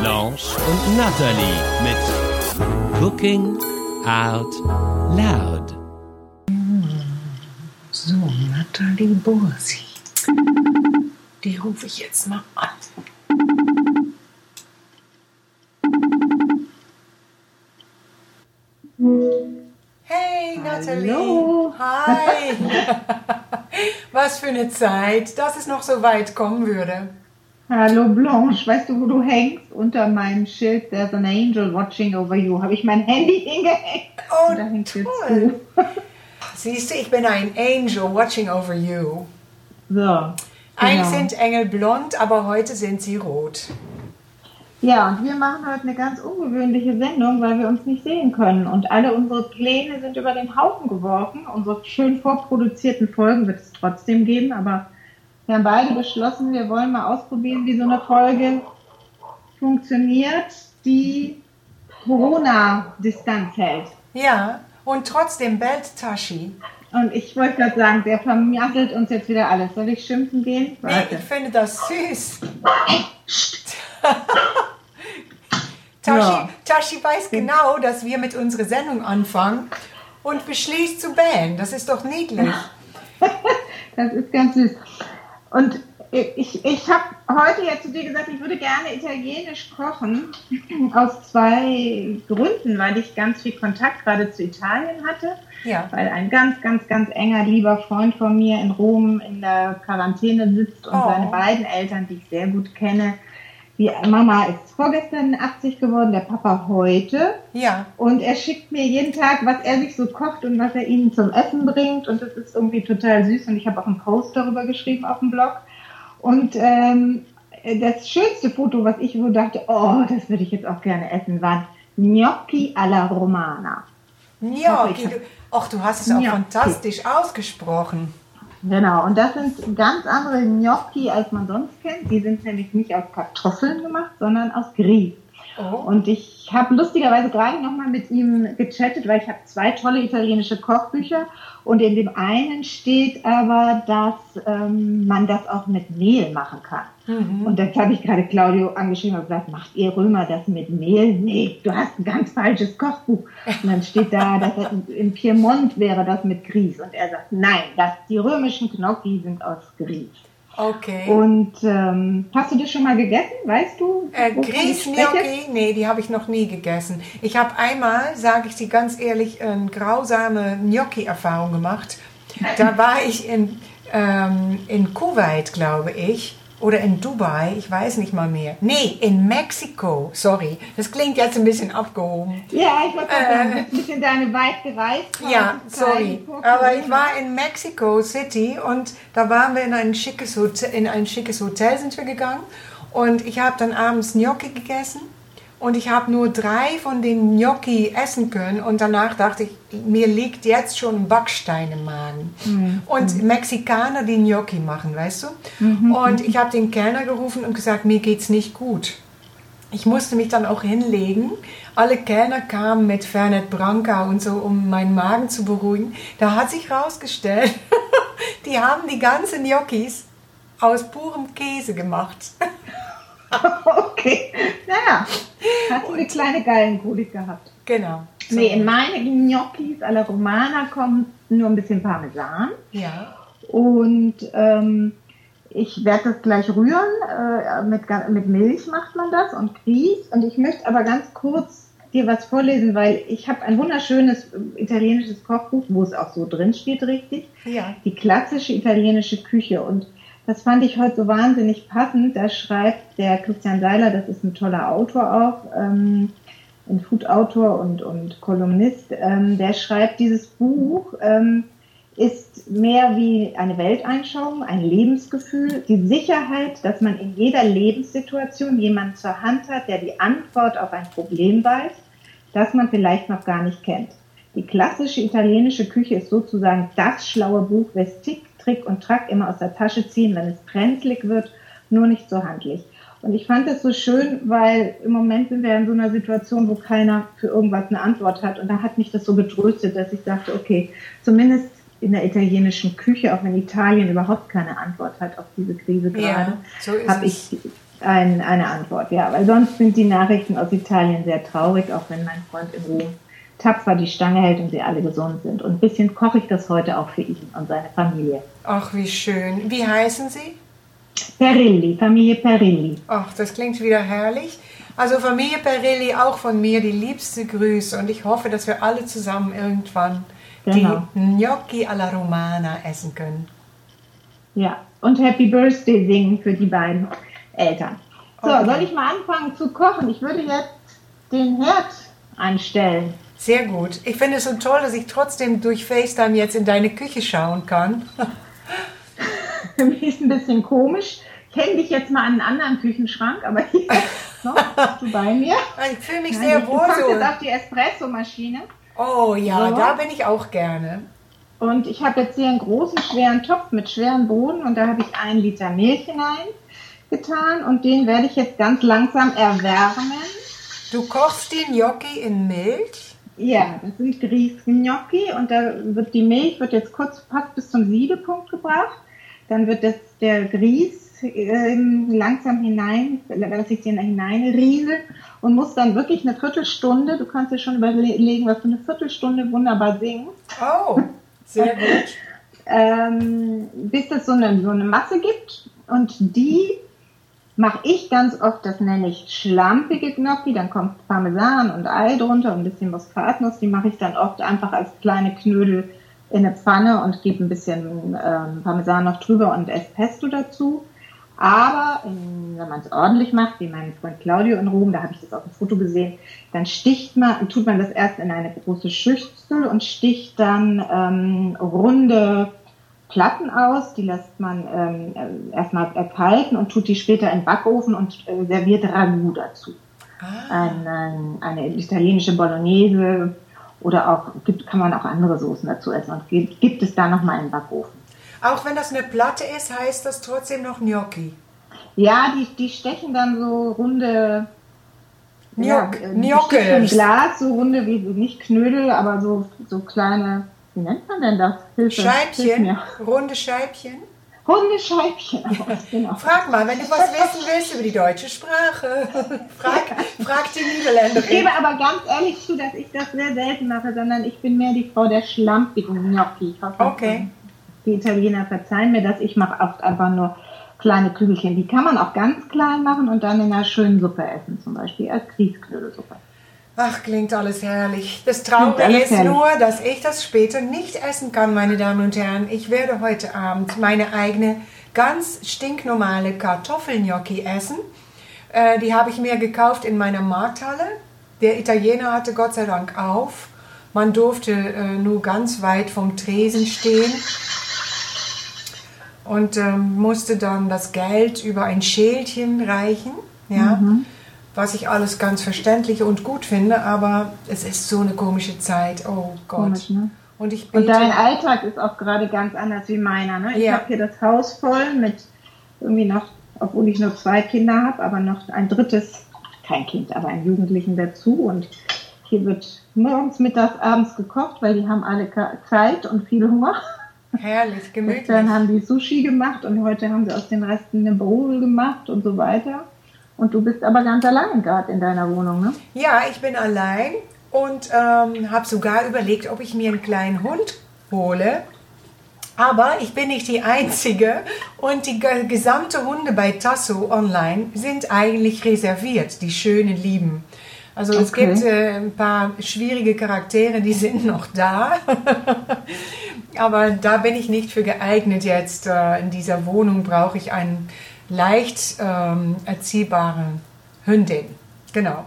Blanche und Natalie mit Cooking Out Loud. So, Nathalie Borsi. Die rufe ich jetzt mal an. Hey Nathalie. Hallo. Hi. Was für eine Zeit, dass es noch so weit kommen würde. Hallo Blanche, weißt du, wo du hängst? Unter meinem Schild There's an angel watching over you. Habe ich mein Handy hingehängt. Oh, Und da hängt toll. Siehst du, ich bin ein Angel watching over you. So. Eigentlich genau. sind Engel blond, aber heute sind sie rot. Ja, und wir machen heute eine ganz ungewöhnliche Sendung, weil wir uns nicht sehen können. Und alle unsere Pläne sind über den Haufen geworfen. Unsere schön vorproduzierten Folgen wird es trotzdem geben, aber wir haben beide beschlossen, wir wollen mal ausprobieren, wie so eine Folge funktioniert, die Corona-Distanz hält. Ja, und trotzdem bellt Tashi. Und ich wollte gerade sagen, der vermasselt uns jetzt wieder alles. Soll ich schimpfen gehen? Nee, Warte. ich finde das süß. Tashi, Ja. Tashi weiß genau, dass wir mit unserer Sendung anfangen und beschließt zu bellen. Das ist doch niedlich. Das ist ganz süß. Und ich, ich habe heute ja zu dir gesagt, ich würde gerne Italienisch kochen. Aus zwei Gründen, weil ich ganz viel Kontakt gerade zu Italien hatte. Ja. Weil ein ganz, ganz, ganz enger, lieber Freund von mir in Rom in der Quarantäne sitzt und Oh. seine beiden Eltern, die ich sehr gut kenne. Die Mama ist vorgestern 80 geworden, der Papa heute. Ja. Und er schickt mir jeden Tag, was er sich so kocht und was er ihnen zum Essen bringt. Und das ist irgendwie total süß. Und ich habe auch einen Post darüber geschrieben auf dem Blog. Und ähm, das schönste Foto, was ich wo dachte, oh, das würde ich jetzt auch gerne essen, waren Gnocchi alla Romana. Gnocchi. Ach, du hast es auch Gnocchi. fantastisch ausgesprochen. Genau, und das sind ganz andere Gnocchi, als man sonst kennt. Die sind nämlich nicht aus Kartoffeln gemacht, sondern aus Grieß. Oh. Und ich habe lustigerweise gerade nochmal mit ihm gechattet, weil ich habe zwei tolle italienische Kochbücher und in dem einen steht aber, dass ähm, man das auch mit Mehl machen kann. Mhm. Und das habe ich gerade Claudio angeschrieben und gesagt, macht ihr Römer das mit Mehl? Nee, du hast ein ganz falsches Kochbuch. Und dann steht da, dass er in Piemont wäre das mit Grieß. Und er sagt, nein, das, die römischen Gnocchi sind aus Grieß. Okay. Und ähm, hast du das schon mal gegessen? Weißt du? Äh, spreche? Grießgnocchi? Nee, die habe ich noch nie gegessen. Ich habe einmal, sage ich dir ganz ehrlich, eine grausame Gnocchi-Erfahrung gemacht. Da war ich in, ähm, in Kuwait, glaube ich, oder in Dubai, ich weiß nicht mal mehr. Nee, in Mexiko, sorry. Das klingt jetzt ein bisschen abgehoben. Ja, ich wollte sagen, Äh. ein bisschen deine weit gereist. Ja, sorry. Aber ich war in Mexico City und da waren wir in ein schickes Hotel, in ein schickes Hotel sind wir gegangen und ich habe dann abends Gnocchi gegessen und ich habe nur drei von den Gnocchi essen können und danach dachte ich, mir liegt jetzt schon ein Backstein im Magen. Mhm. Und Mexikaner, die Gnocchi machen, weißt du? Mhm. Und ich habe den Kellner gerufen und gesagt, mir geht's nicht gut. Ich musste mich dann auch hinlegen. Alle Kellner kamen mit Fernet Branca und so, um meinen Magen zu beruhigen. Da hat sich herausgestellt, die haben die ganzen Gnocchis aus purem Käse gemacht. Okay, naja, hast du eine kleine Gallenkolik gehabt? Genau. So. Nee, in meine Gnocchis alla Romana kommt nur ein bisschen Parmesan Ja. und ähm, ich werde das gleich rühren. Äh, mit, mit Milch macht man das und Grieß. Und ich möchte aber ganz kurz dir was vorlesen, weil ich habe ein wunderschönes äh, italienisches Kochbuch, wo es auch so drin steht, richtig. Ja. die klassische italienische Küche. Und das fand ich heute so wahnsinnig passend. Da schreibt der Christian Seiler, das ist ein toller Autor auch, ähm, ein Food-Autor und, und Kolumnist, ähm, der schreibt dieses Buch ähm, ist mehr wie eine Welteinschauung, ein Lebensgefühl, die Sicherheit, dass man in jeder Lebenssituation jemanden zur Hand hat, der die Antwort auf ein Problem weiß, das man vielleicht noch gar nicht kennt. Die klassische italienische Küche ist sozusagen das schlaue Buch, das Tick, Trick und Track immer aus der Tasche ziehen, wenn es brenzlig wird, nur nicht so handlich. Und ich fand das so schön, weil im Moment sind wir in so einer Situation, wo keiner für irgendwas eine Antwort hat. Und da hat mich das so getröstet, dass ich dachte, okay, zumindest in der italienischen Küche, auch wenn Italien überhaupt keine Antwort hat auf diese Krise gerade, ja, so habe ich ein, eine Antwort. Ja, weil sonst sind die Nachrichten aus Italien sehr traurig, auch wenn mein Freund in Rom tapfer die Stange hält und sie alle gesund sind. Und ein bisschen koche ich das heute auch für ihn und seine Familie. Ach, wie schön. Wie heißen Sie? Perilli, Familie Perilli. Ach, das klingt wieder herrlich. Also Familie Perilli, auch von mir die liebste Grüße und ich hoffe, dass wir alle zusammen irgendwann genau. die Gnocchi alla Romana essen können. Ja, und Happy Birthday singen für die beiden Eltern. So, okay. soll ich mal anfangen zu kochen? Ich würde jetzt den Herd einstellen. Sehr gut. Ich finde es so toll, dass ich trotzdem durch FaceTime jetzt in deine Küche schauen kann. Für mich ist ein bisschen komisch. Ich hänge dich jetzt mal an einen anderen Küchenschrank, aber hier noch, bist du bei mir. Ich fühle mich Nein, sehr wohl. Du so. jetzt auf die Espresso-Maschine. Oh ja, so. da bin ich auch gerne. Und ich habe jetzt hier einen großen, schweren Topf mit schweren Bohnen und da habe ich einen Liter Milch hineingetan und den werde ich jetzt ganz langsam erwärmen. Du kochst die Gnocchi in Milch? Ja, das sind Grießgnocchi und da wird die Milch wird jetzt kurz fast bis zum Siedepunkt gebracht. Dann wird das, der Grieß äh, langsam hinein, lasse ich den hineinrieseln und muss dann wirklich eine Viertelstunde, du kannst dir schon überlegen, was du eine Viertelstunde wunderbar singst. Oh, sehr gut. ähm, bis es so eine, so eine Masse gibt und die mache ich ganz oft, das nenne ich schlampige Gnocchi, dann kommt Parmesan und Ei drunter und ein bisschen Muskatnuss, die mache ich dann oft einfach als kleine Knödel in eine Pfanne und gebe ein bisschen ähm, Parmesan noch drüber und Espesto dazu. Aber in, wenn man es ordentlich macht, wie mein Freund Claudio in Rom, da habe ich das auf dem Foto gesehen, dann sticht man, tut man das erst in eine große Schüssel und sticht dann ähm, runde Platten aus, die lässt man ähm, erstmal erkalten und tut die später in den Backofen und äh, serviert Ragout dazu. Ah. Ein, ein, eine italienische Bolognese oder auch gibt, kann man auch andere Soßen dazu essen und gibt, gibt es da nochmal einen Backofen. Auch wenn das eine Platte ist, heißt das trotzdem noch Gnocchi? Ja, die, die stechen dann so runde Gnoc ja, Gnocchi. Glas, so runde wie nicht Knödel, aber so, so kleine wie nennt man denn das? Hilfe, Scheibchen, runde Scheibchen. Runde Scheibchen, genau. Frag mal, wenn du was wissen willst über die deutsche Sprache, frag, frag die Niederländerin. Ich gebe aber ganz ehrlich zu, dass ich das sehr selten mache, sondern ich bin mehr die Frau der schlampigen Gnocchi. Okay. die Italiener verzeihen mir das. Ich mache oft einfach nur kleine Kügelchen. Die kann man auch ganz klein machen und dann in einer schönen Suppe essen, zum Beispiel als Grießknödelsuppe. Ach, klingt alles herrlich. Das Traurige ist herrlich. nur, dass ich das später nicht essen kann, meine Damen und Herren. Ich werde heute Abend meine eigene ganz stinknormale Kartoffelgnocchi essen. Äh, die habe ich mir gekauft in meiner Markthalle. Der Italiener hatte Gott sei Dank auf. Man durfte äh, nur ganz weit vom Tresen stehen und ähm, musste dann das Geld über ein Schälchen reichen. Ja. Mhm was ich alles ganz verständlich und gut finde, aber es ist so eine komische Zeit. Oh Gott. Komisch, ne? Und, ich bete, und dein Alltag ist auch gerade ganz anders wie meiner. Ne? Ich ja. habe hier das Haus voll mit irgendwie noch, obwohl ich nur zwei Kinder habe, aber noch ein drittes, kein Kind, aber einen Jugendlichen dazu. Und hier wird morgens, mittags, abends gekocht, weil die haben alle Zeit und viel Hunger. Herrlich, gemütlich. Dann haben die Sushi gemacht und heute haben sie aus den Resten eine Bowl gemacht und so weiter. Und du bist aber ganz allein gerade in deiner Wohnung, ne? Ja, ich bin allein und ähm, habe sogar überlegt, ob ich mir einen kleinen Hund hole. Aber ich bin nicht die Einzige und die gesamte Hunde bei Tasso online sind eigentlich reserviert, die schönen Lieben. Also okay. es gibt äh, ein paar schwierige Charaktere, die sind noch da. Aber da bin ich nicht für geeignet jetzt. Äh, in dieser Wohnung brauche ich einen leicht ähm, erziehbare Hündin. Genau.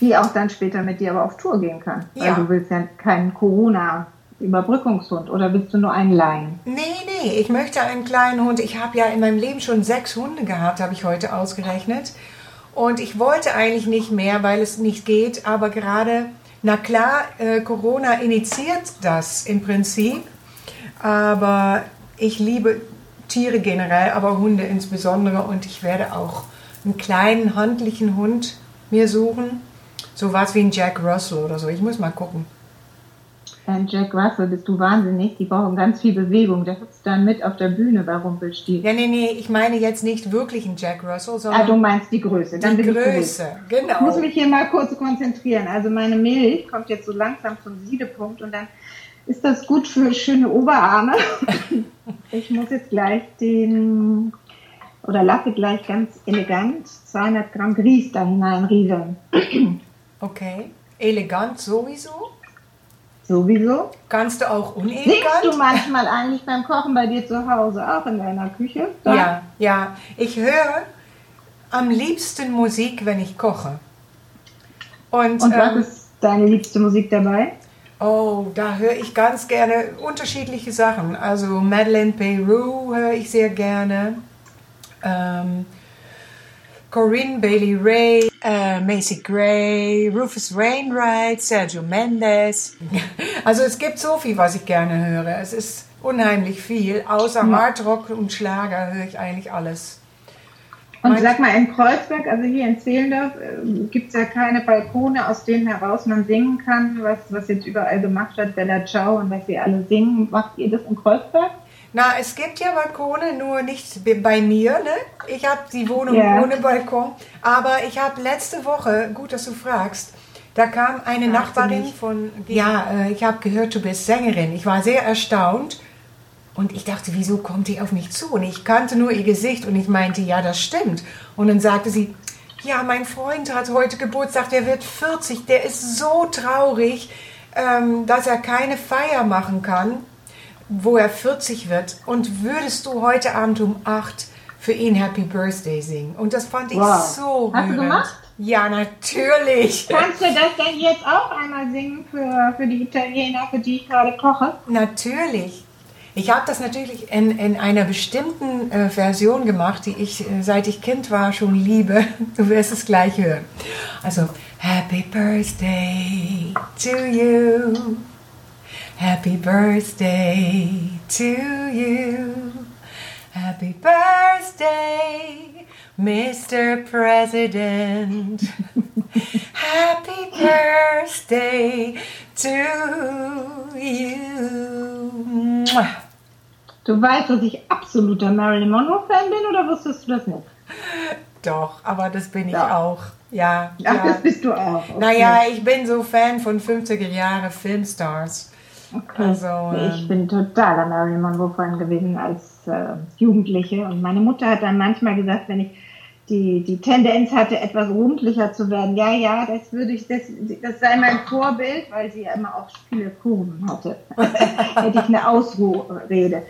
Die auch dann später mit dir aber auf Tour gehen kann. Weil ja. du willst ja keinen Corona Überbrückungshund oder willst du nur einen leihen? Nee, nee, ich möchte einen kleinen Hund. Ich habe ja in meinem Leben schon sechs Hunde gehabt, habe ich heute ausgerechnet. Und ich wollte eigentlich nicht mehr, weil es nicht geht. Aber gerade, na klar, äh, Corona initiiert das im Prinzip. Aber ich liebe Tiere generell, aber Hunde insbesondere. Und ich werde auch einen kleinen, handlichen Hund mir suchen. So was wie ein Jack Russell oder so. Ich muss mal gucken. Ein Jack Russell, bist du wahnsinnig. Die brauchen ganz viel Bewegung. Der hüpft dann mit auf der Bühne bei Rumpelstilzchen. Ja, nee, nee, ich meine jetzt nicht wirklich einen Jack Russell, sondern. Ah, du meinst die Größe. Dann die Größe, ich genau. Ich muss mich hier mal kurz konzentrieren. Also meine Milch kommt jetzt so langsam zum Siedepunkt und dann ist das gut für schöne Oberarme. ich muss jetzt gleich den, oder lasse gleich ganz elegant 200 Gramm Grieß da hineinrieseln. Okay. Elegant sowieso. Sowieso. Kannst du auch Singst unelegant? du manchmal eigentlich beim Kochen bei dir zu Hause, auch in deiner Küche? Da? Ja, ja. Ich höre am liebsten Musik, wenn ich koche. Und, Und was ähm, ist deine liebste Musik dabei? Oh, da höre ich ganz gerne unterschiedliche Sachen. Also Madeleine Peru höre ich sehr gerne. Ähm, Corinne Bailey Ray, äh, Macy Gray, Rufus Wainwright, Sergio Mendes. Also es gibt so viel, was ich gerne höre. Es ist unheimlich viel. Außer Hardrock und Schlager höre ich eigentlich alles. Und sag mal, in Kreuzberg, also hier in Zehlendorf, gibt es ja keine Balkone, aus denen heraus man singen kann, was, was jetzt überall gemacht wird, Bella Ciao und was sie alle singen. Macht ihr das in Kreuzberg? Na, es gibt ja Balkone, nur nicht bei mir. Ne? Ich habe die Wohnung Ja. ohne Balkon. Aber ich habe letzte Woche, gut, dass du fragst, da kam eine Fragte Nachbarin von. Ja, äh, ich habe gehört, du bist Sängerin. Ich war sehr erstaunt. Und ich dachte, wieso kommt die auf mich zu? Und ich kannte nur ihr Gesicht und ich meinte, ja, das stimmt. Und dann sagte sie, ja, mein Freund hat heute Geburtstag, der wird 40, der ist so traurig, ähm, dass er keine Feier machen kann, wo er 40 wird. Und würdest du heute Abend um 8 für ihn Happy Birthday singen? Und das fand ich Wow. so Hast du rührend. gemacht? Ja, natürlich. Kannst du das denn jetzt auch einmal singen für, für die Italiener, für die ich gerade koche? Natürlich. Ich habe das natürlich in, in einer bestimmten äh, Version gemacht, die ich, äh, seit ich Kind war, schon liebe. Du wirst es gleich hören. Also, Happy Birthday to you. Happy Birthday to you. Happy Birthday, Mr. President. Happy birthday to you. Du weißt, dass ich absoluter Marilyn Monroe-Fan bin oder wusstest du das nicht? Doch, aber das bin ich Ja. auch. Ja. Ach, ja. das bist du auch. Okay. Naja, ich bin so Fan von 50er Jahre Filmstars. Okay. Also, ich ähm, bin totaler Marilyn Monroe-Fan gewesen als äh, Jugendliche. Und meine Mutter hat dann manchmal gesagt, wenn ich die, die Tendenz hatte, etwas rundlicher zu werden, ja, ja, das würde ich, das, das sei mein Vorbild, weil sie ja immer auch viele Kurven hatte. Hätte ich eine Ausrede.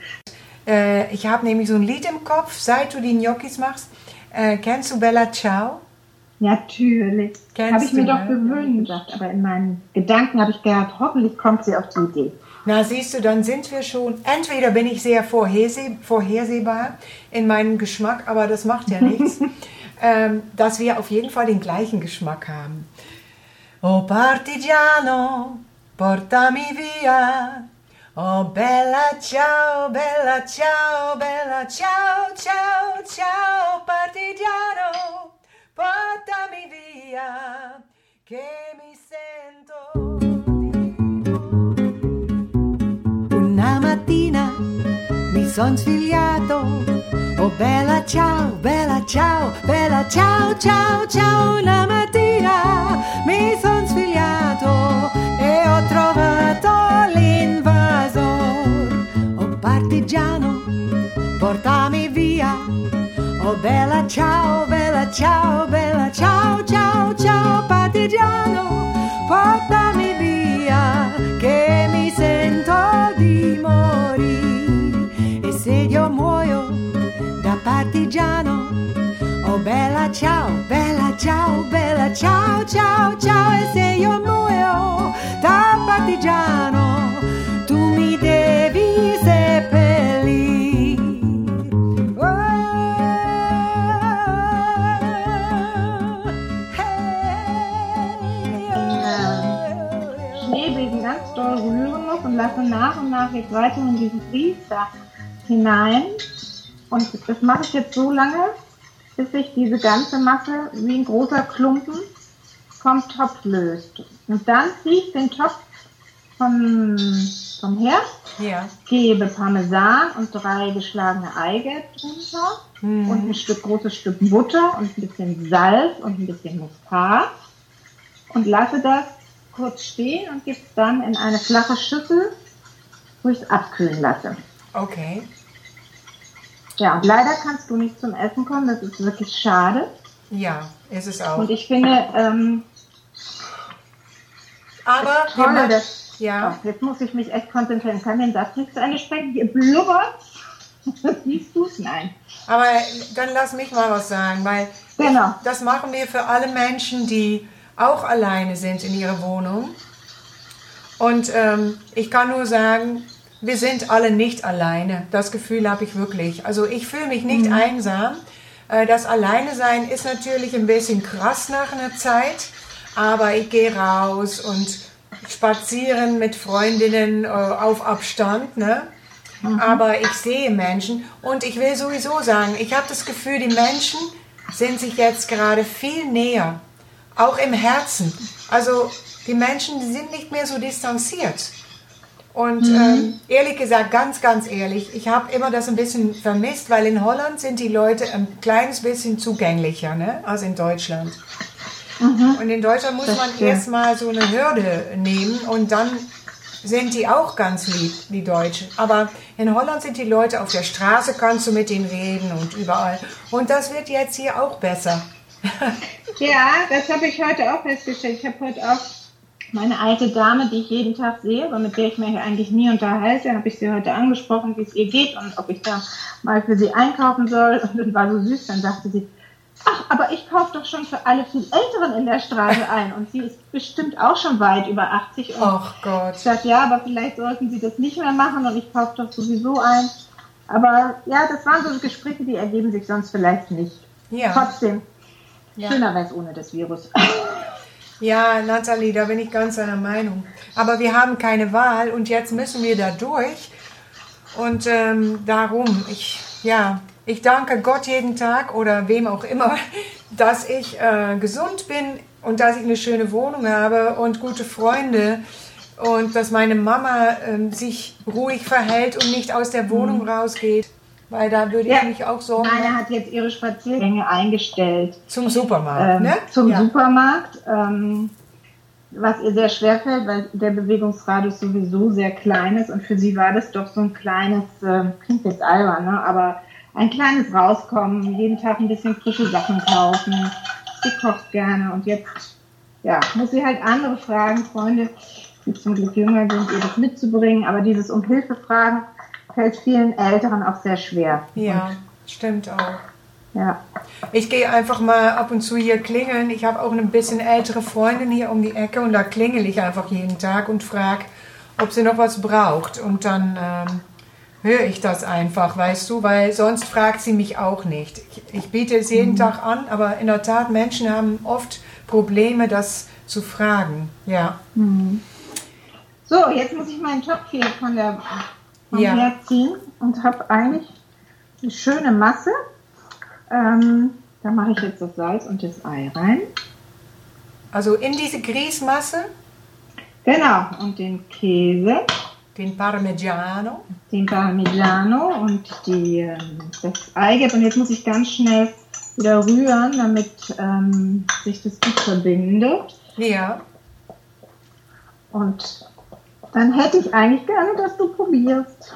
Äh, ich habe nämlich so ein Lied im Kopf, seit du die Gnocchis machst. Äh, kennst du Bella Ciao? Natürlich. Habe ich mir doch ne? gewünscht. Aber in meinen Gedanken habe ich gedacht, hoffentlich kommt sie auf die Idee. Na, siehst du, dann sind wir schon. Entweder bin ich sehr vorherseh vorhersehbar in meinem Geschmack, aber das macht ja nichts, ähm, dass wir auf jeden Fall den gleichen Geschmack haben. Oh Partigiano, portami via. Oh bella ciao, bella ciao, bella ciao, ciao, ciao, partigiano, portami via, che mi sento son svegliato. Oh bella ciao, bella ciao, bella ciao, ciao, ciao. Una mattina mi son svegliato e ho trovato l'invasor. Oh partigiano, portami via. Oh bella ciao, bella ciao, bella ciao, ciao, ciao, partigiano, portami ciao, bella ciao, bella ciao, ciao, ciao e se io muoio da partigiano tu mi devi seppellir. Oh, hey, oh, oh, Schneebesen ganz doll rühren noch und lasse nach und nach jetzt weiter in diesen Riester hinein. Und das mache ich jetzt so lange, bis sich diese ganze Masse wie ein großer Klumpen vom Topf löst. Und dann ziehe ich den Topf vom, vom Herd, Ja. gebe Parmesan und drei geschlagene Eigelb drunter Mhm. und ein Stück großes Stück Butter und ein bisschen Salz und ein bisschen Muskat und lasse das kurz stehen und gebe es dann in eine flache Schüssel, wo ich es abkühlen lasse. Okay. Ja, und leider kannst du nicht zum Essen kommen, das ist wirklich schade. Ja, ist es auch. Und ich finde, ähm, Aber wir toll, machen- dass, ja. oh, jetzt muss ich mich echt konzentrieren, kann den Satz nicht zu Ende sprechen, ihr blubbert. Siehst du es? Nein. Aber dann lass mich mal was sagen, weil Genau. das machen wir für alle Menschen, die auch alleine sind in ihrer Wohnung. Und ähm, ich kann nur sagen, wir sind alle nicht alleine. Das Gefühl habe ich wirklich. Also ich fühle mich nicht einsam. Äh, das Alleine sein ist natürlich ein bisschen krass nach einer Zeit, aber ich gehe raus und spazieren mit Freundinnen äh, auf Abstand, ne? Aber ich sehe Menschen und ich will sowieso sagen, ich habe das Gefühl, die Menschen sind sich jetzt gerade viel näher, auch im Herzen. Also die Menschen die sind nicht mehr so distanziert. Und ähm, ehrlich gesagt, ganz, ganz ehrlich, ich habe immer das ein bisschen vermisst, weil in Holland sind die Leute ein kleines bisschen zugänglicher ne, als in Deutschland. Und in Deutschland muss Das man erstmal so eine Hürde nehmen und dann sind die auch ganz lieb, die Deutschen. Aber in Holland sind die Leute auf der Straße, kannst du mit ihnen reden und überall. Und das wird jetzt hier auch besser. Ja, das habe ich heute auch festgestellt. Ich habe heute auch meine alte Dame, die ich jeden Tag sehe, aber mit der ich mich eigentlich nie unterhalte, habe ich sie heute angesprochen, wie es ihr geht und ob ich da mal für sie einkaufen soll. Und das war so süß. Dann sagte sie, ach, aber ich kaufe doch schon für alle viel Älteren in der Straße ein. Und sie ist bestimmt auch schon weit über 80. Und Ach Gott. ich sagte, ja, aber vielleicht sollten sie das nicht mehr machen und ich kaufe doch sowieso ein. Aber ja, das waren so Gespräche, die ergeben sich sonst vielleicht nicht. Ja. Trotzdem, Ja. schöner wäre es ohne das Virus. Ja, Nathalie, da bin ich ganz deiner Meinung. Aber wir haben keine Wahl und jetzt müssen wir da durch. Und ähm, darum, ich, ja, ich danke Gott jeden Tag oder wem auch immer, dass ich äh, gesund bin und dass ich eine schöne Wohnung habe und gute Freunde und dass meine Mama ähm, sich ruhig verhält und nicht aus der Wohnung rausgeht. Weil da würde ich Ja. mich auch sorgen Meine hat jetzt ihre Spaziergänge eingestellt zum Supermarkt. ähm, ne? zum ja. Supermarkt, ähm, was ihr sehr schwer fällt, weil der Bewegungsradius sowieso sehr klein ist und für sie war das doch so ein kleines, äh, klingt jetzt albern, ne? aber ein kleines Rauskommen, jeden Tag ein bisschen frische Sachen kaufen. Sie kocht gerne und jetzt ja, muss sie halt andere fragen, Freunde, die zum Glück jünger sind, ihr das mitzubringen, aber dieses um Hilfe fragen fällt vielen Älteren auch sehr schwer. Ja, stimmt auch. Ja. Ich gehe einfach mal ab und zu hier klingeln. Ich habe auch eine bisschen ältere Freundin hier um die Ecke und da klingel ich einfach jeden Tag und frage, ob sie noch was braucht. Und dann ähm, höre ich das einfach, weißt du, weil sonst fragt sie mich auch nicht. Ich, ich biete es jeden Tag an, aber in der Tat, Menschen haben oft Probleme, das zu fragen. Ja. So, jetzt muss ich meinen Topf hier von der vom Ja. Ziehen und habe eigentlich eine schöne Masse. Ähm, da mache ich jetzt das Salz und das Ei rein. Also in diese Grießmasse, Genau, und den Käse, den Parmigiano. den Parmigiano und die, ähm, das Eigelb. Und jetzt muss ich ganz schnell wieder rühren, damit ähm, sich das gut verbindet. Ja. Und dann hätte ich eigentlich gerne, dass du probierst.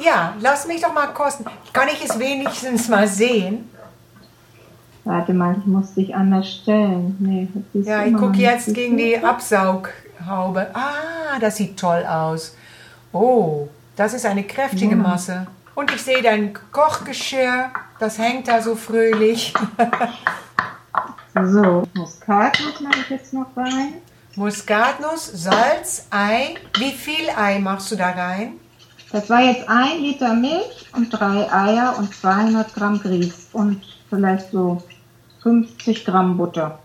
Ja, lass mich doch mal kosten. Kann ich es wenigstens mal sehen? Warte mal, ich muss dich anders stellen. Nee, Ja, ich gucke jetzt gegen die Absaughaube. Ah, das sieht toll aus. Oh, das ist eine kräftige Ja. Masse. Und ich sehe dein Kochgeschirr, das hängt da so fröhlich. So, Muskatnuss mache ich jetzt noch rein. Muskatnuss, Salz, Ei. Wie viel Ei machst du da rein? Das war jetzt ein Liter Milch und drei Eier und 200 Gramm Grieß und vielleicht so 50 Gramm Butter.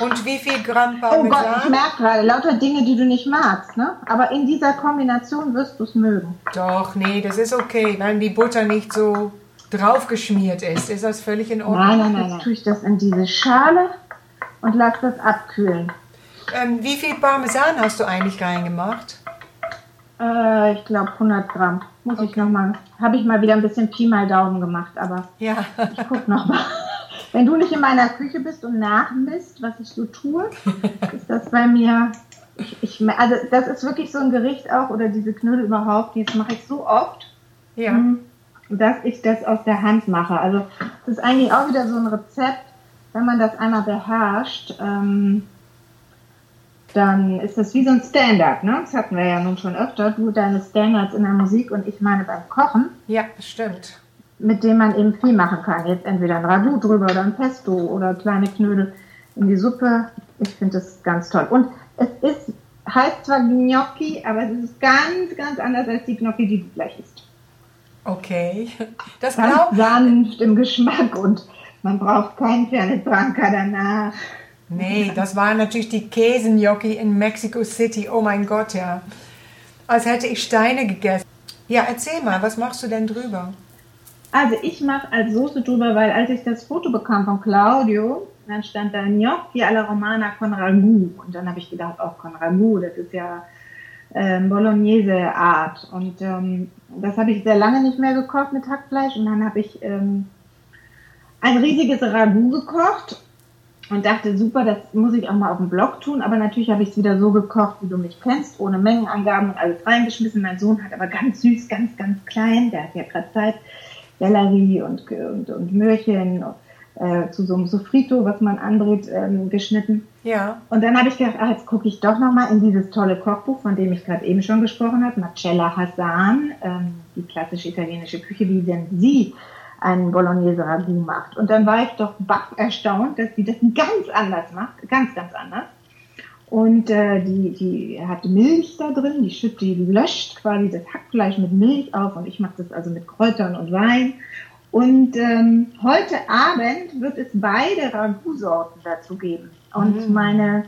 Und wie viel Gramm Oh Gott, ich Parmesan? merke gerade, lauter Dinge, die du nicht magst, ne? Aber in dieser Kombination wirst du es mögen. Doch, nee, das ist okay. Wenn die Butter nicht so draufgeschmiert ist, ist das völlig in Ordnung. Nein, nein, nein, Jetzt tue ich das in diese Schale und lass das abkühlen. Ähm, wie viel Parmesan hast du eigentlich reingemacht? Äh, ich glaube 100 Gramm. Muss ich noch mal. Habe ich mal wieder ein bisschen Pi mal Daumen gemacht, aber Ja, ich guck noch mal. Wenn du nicht in meiner Küche bist und nachmisst, was ich so tue, ist das bei mir. Ich, ich, also das ist wirklich so ein Gericht auch oder diese Knödel überhaupt. Das mache ich so oft. ja. Mhm. dass ich das aus der Hand mache. Also das ist eigentlich auch wieder so ein Rezept, wenn man das einmal beherrscht, ähm, dann ist das wie so ein Stand-up, ne? Das hatten wir ja nun schon öfter. Du deine Standards in der Musik und ich meine beim Kochen, Ja, stimmt. mit dem man eben viel machen kann. Jetzt entweder ein Ragout drüber oder ein Pesto oder kleine Knödel in die Suppe. Ich finde das ganz toll. Und es ist, heißt zwar Gnocchi, aber es ist ganz, ganz anders als die Gnocchi, die du gleich isst. Okay. Das ganz glaub, sanft im Geschmack und man braucht keinen Fernet Branca danach. Nee, das waren natürlich die Käsengnocchi in Mexico City. Oh mein Gott, ja. Als hätte ich Steine gegessen. Ja, erzähl mal, was machst du denn drüber? Also ich mache als Soße drüber, weil als ich das Foto bekam von Claudio, dann stand da Gnocchi alla Romana con Ragout. Und dann habe ich gedacht, auch con Ragout, das ist ja ähm, Bolognese-Art. Und ähm, das habe ich sehr lange nicht mehr gekocht mit Hackfleisch. Und dann habe ich ähm, ein riesiges Ragout gekocht und dachte, super, das muss ich auch mal auf dem Blog tun. Aber natürlich habe ich es wieder so gekocht, wie du mich kennst, ohne Mengenangaben und alles reingeschmissen. Mein Sohn hat aber ganz süß, ganz, ganz klein, der hat ja gerade Zeit, Sellerie und, und, und Möhrchen äh, zu so einem Sofrito, was man andreht, ähm, geschnitten. Ja, Und dann habe ich gedacht, ah, jetzt gucke ich doch nochmal in dieses tolle Kochbuch, von dem ich gerade eben schon gesprochen habe, Marcella Hassan, ähm, die klassische italienische Küche, wie denn sie einen Bolognese Ragout macht. Und dann war ich doch baff erstaunt, dass sie das ganz anders macht, ganz, ganz anders. Und äh, die, die hat Milch da drin, die schüttet, die löscht quasi das Hackfleisch mit Milch auf und ich mache das also mit Kräutern und Wein. Und ähm, heute Abend wird es beide Ragout-Sorten dazu geben. Und meine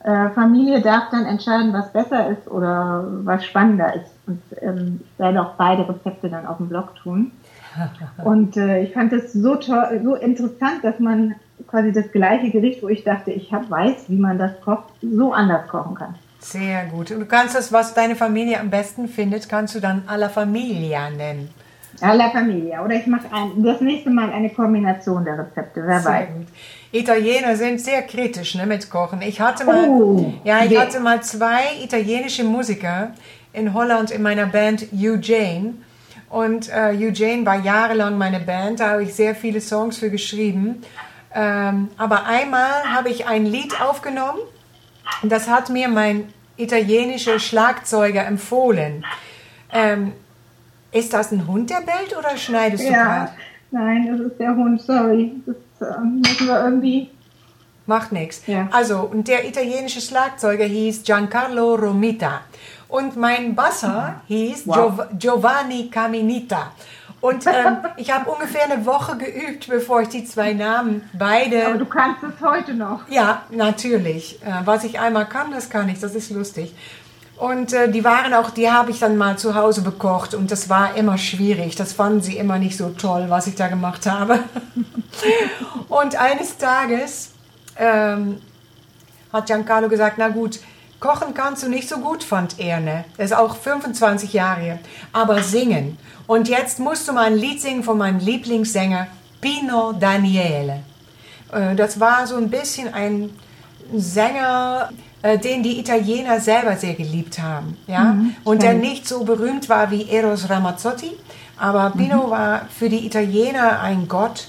äh, Familie darf dann entscheiden, was besser ist oder was spannender ist. Und ähm, ich werde auch beide Rezepte dann auf dem Blog tun. Und äh, ich fand es so toll, so interessant, dass man quasi das gleiche Gericht, wo ich dachte, ich hab, weiß, wie man das kocht, so anders kochen kann. sehr gut. Und du kannst das, was deine Familie am besten findet, kannst du dann alla Familia nennen. Alla Familia. Oder ich mache das nächste Mal eine Kombination der Rezepte, wer Sehr weiß. gut. Italiener sind sehr kritisch ne, mit Kochen. Ich hatte mal, Oh, ja, ich hatte mal zwei italienische Musiker in Holland in meiner Band Eugene. Und äh, Eugene war jahrelang meine Band, da habe ich sehr viele Songs für geschrieben. Ähm, aber einmal habe ich ein Lied aufgenommen und das hat mir mein italienischer Schlagzeuger empfohlen. Ähm, ist das ein Hund, der bellt oder schneidest du Ja, gerade? nein, das ist der Hund, sorry. Das ähm, müssen wir irgendwie. Macht nichts. Ja. Also, und der italienische Schlagzeuger hieß Giancarlo Romita. Und mein Basser hieß Wow. Giov Giovanni Caminita. Und ähm, ich habe ungefähr eine Woche geübt, bevor ich die zwei Namen beide. Aber du kannst es heute noch. Ja, natürlich. Äh, was ich einmal kann, das kann ich. Das ist lustig. Und äh, die waren auch, die habe ich dann mal zu Hause bekocht und das war immer schwierig. Das fanden sie immer nicht so toll, was ich da gemacht habe. und eines Tages ähm, hat Giancarlo gesagt, na gut, kochen kannst du nicht so gut, fand er. Ne? Er ist auch 25 Jahre, aber singen. Und jetzt musst du mal ein Lied singen von meinem Lieblingssänger Pino Daniele. Äh, Das war so ein bisschen ein Sänger, äh, den die Italiener selber sehr geliebt haben. Ja? Und der nicht so berühmt war wie Eros Ramazzotti, aber Pino war für die Italiener ein Gott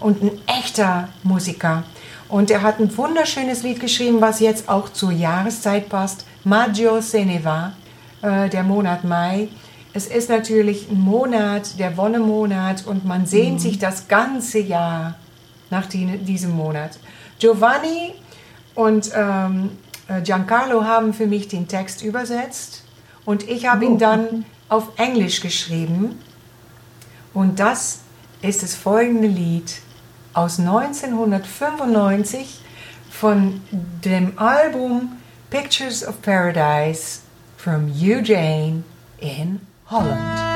und ein echter Musiker. Und er hat ein wunderschönes Lied geschrieben, was jetzt auch zur Jahreszeit passt. Maggio se ne va, äh, der Monat Mai. Es ist natürlich ein Monat, der Wonnemonat und man sehnt sich das ganze Jahr nach die, diesem Monat. Giovanni und ähm, äh, Giancarlo haben für mich den Text übersetzt und ich habe ihn dann auf Englisch geschrieben. Und das ist das folgende Lied aus 1995 von dem Album Pictures of Paradise from Eugene in Holland.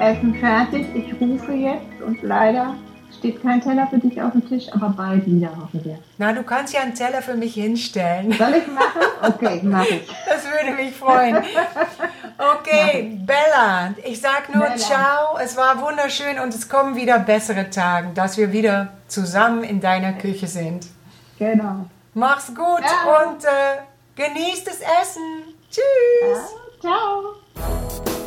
Essen fertig. Ich rufe jetzt und leider steht kein Teller für dich auf dem Tisch, aber bald wieder, hoffen wir. Na, du kannst ja einen Teller für mich hinstellen. Soll ich machen? Okay, mach ich. Das würde mich freuen. Okay, Bella, ich sag nur Bella. ciao. Es war wunderschön und es kommen wieder bessere Tage, dass wir wieder zusammen in deiner Küche sind. Genau. Mach's gut Ja. und äh, genießt das Essen. Tschüss. Ciao.